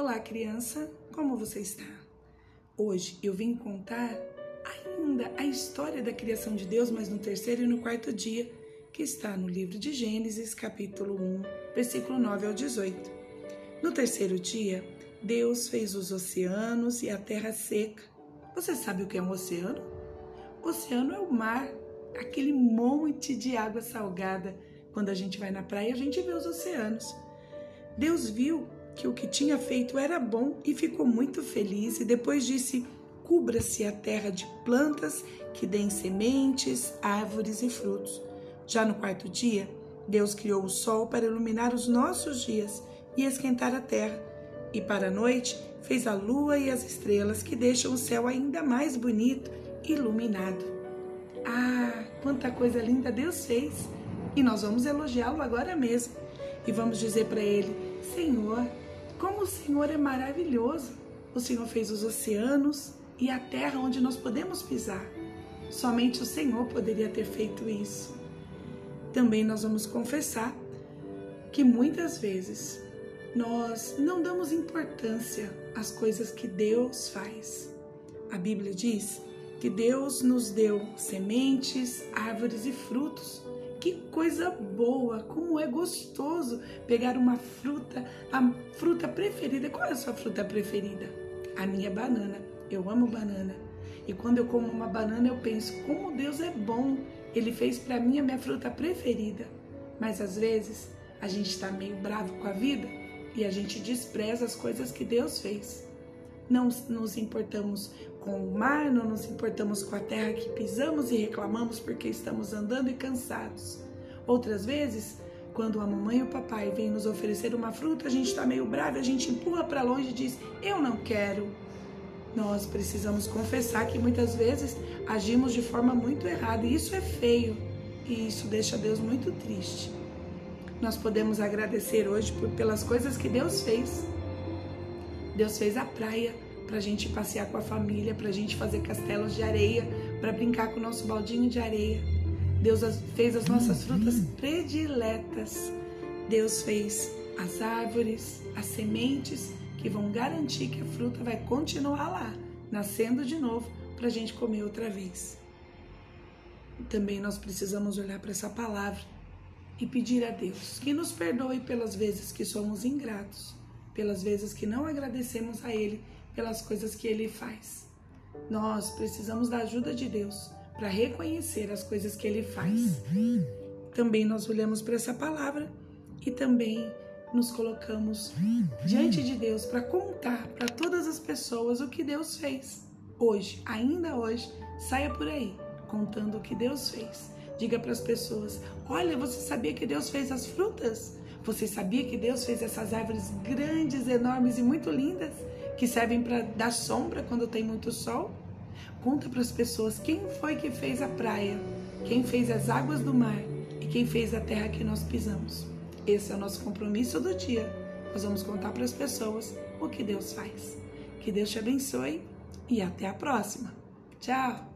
Olá, criança, como você está? Hoje eu vim contar ainda a história da criação de Deus, mas no terceiro e no quarto dia, que está no livro de Gênesis, capítulo 1, versículo 9 ao 18. No terceiro dia, Deus fez os oceanos e a terra seca. Você sabe o que é um oceano? O oceano é o mar, aquele monte de água salgada. Quando a gente vai na praia, a gente vê os oceanos. Deus viu que o que tinha feito era bom e ficou muito feliz, e depois disse: Cubra-se a terra de plantas que deem sementes, árvores e frutos. Já no quarto dia, Deus criou o sol para iluminar os nossos dias e esquentar a terra, e para a noite fez a lua e as estrelas que deixam o céu ainda mais bonito e iluminado. Ah, quanta coisa linda Deus fez! E nós vamos elogiá-lo agora mesmo e vamos dizer para ele: Senhor, como o Senhor é maravilhoso! O Senhor fez os oceanos e a terra onde nós podemos pisar. Somente o Senhor poderia ter feito isso. Também nós vamos confessar que muitas vezes nós não damos importância às coisas que Deus faz. A Bíblia diz que Deus nos deu sementes, árvores e frutos que coisa boa, como é gostoso pegar uma fruta, a fruta preferida. Qual é a sua fruta preferida? A minha é banana. Eu amo banana. E quando eu como uma banana, eu penso como Deus é bom. Ele fez para mim a minha fruta preferida. Mas às vezes a gente está meio bravo com a vida e a gente despreza as coisas que Deus fez não nos importamos com o mar, não nos importamos com a terra que pisamos e reclamamos porque estamos andando e cansados. Outras vezes, quando a mamãe e o papai vêm nos oferecer uma fruta, a gente está meio bravo, a gente empurra para longe e diz: Eu não quero. Nós precisamos confessar que muitas vezes agimos de forma muito errada e isso é feio e isso deixa Deus muito triste. Nós podemos agradecer hoje por, pelas coisas que Deus fez Deus fez a praia para a gente passear com a família, para a gente fazer castelos de areia, para brincar com o nosso baldinho de areia. Deus fez as nossas frutas prediletas. Deus fez as árvores, as sementes que vão garantir que a fruta vai continuar lá, nascendo de novo para a gente comer outra vez. Também nós precisamos olhar para essa palavra e pedir a Deus que nos perdoe pelas vezes que somos ingratos pelas vezes que não agradecemos a Ele pelas coisas que Ele faz. Nós precisamos da ajuda de Deus para reconhecer as coisas que Ele faz. Também nós olhamos para essa palavra e também nos colocamos diante de Deus para contar para todas as pessoas o que Deus fez. Hoje, ainda hoje, saia por aí contando o que Deus fez. Diga para as pessoas: Olha, você sabia que Deus fez as frutas? Você sabia que Deus fez essas árvores grandes, enormes e muito lindas que servem para dar sombra quando tem muito sol? Conta para as pessoas quem foi que fez a praia, quem fez as águas do mar e quem fez a terra que nós pisamos. Esse é o nosso compromisso do dia. Nós vamos contar para as pessoas o que Deus faz. Que Deus te abençoe e até a próxima. Tchau!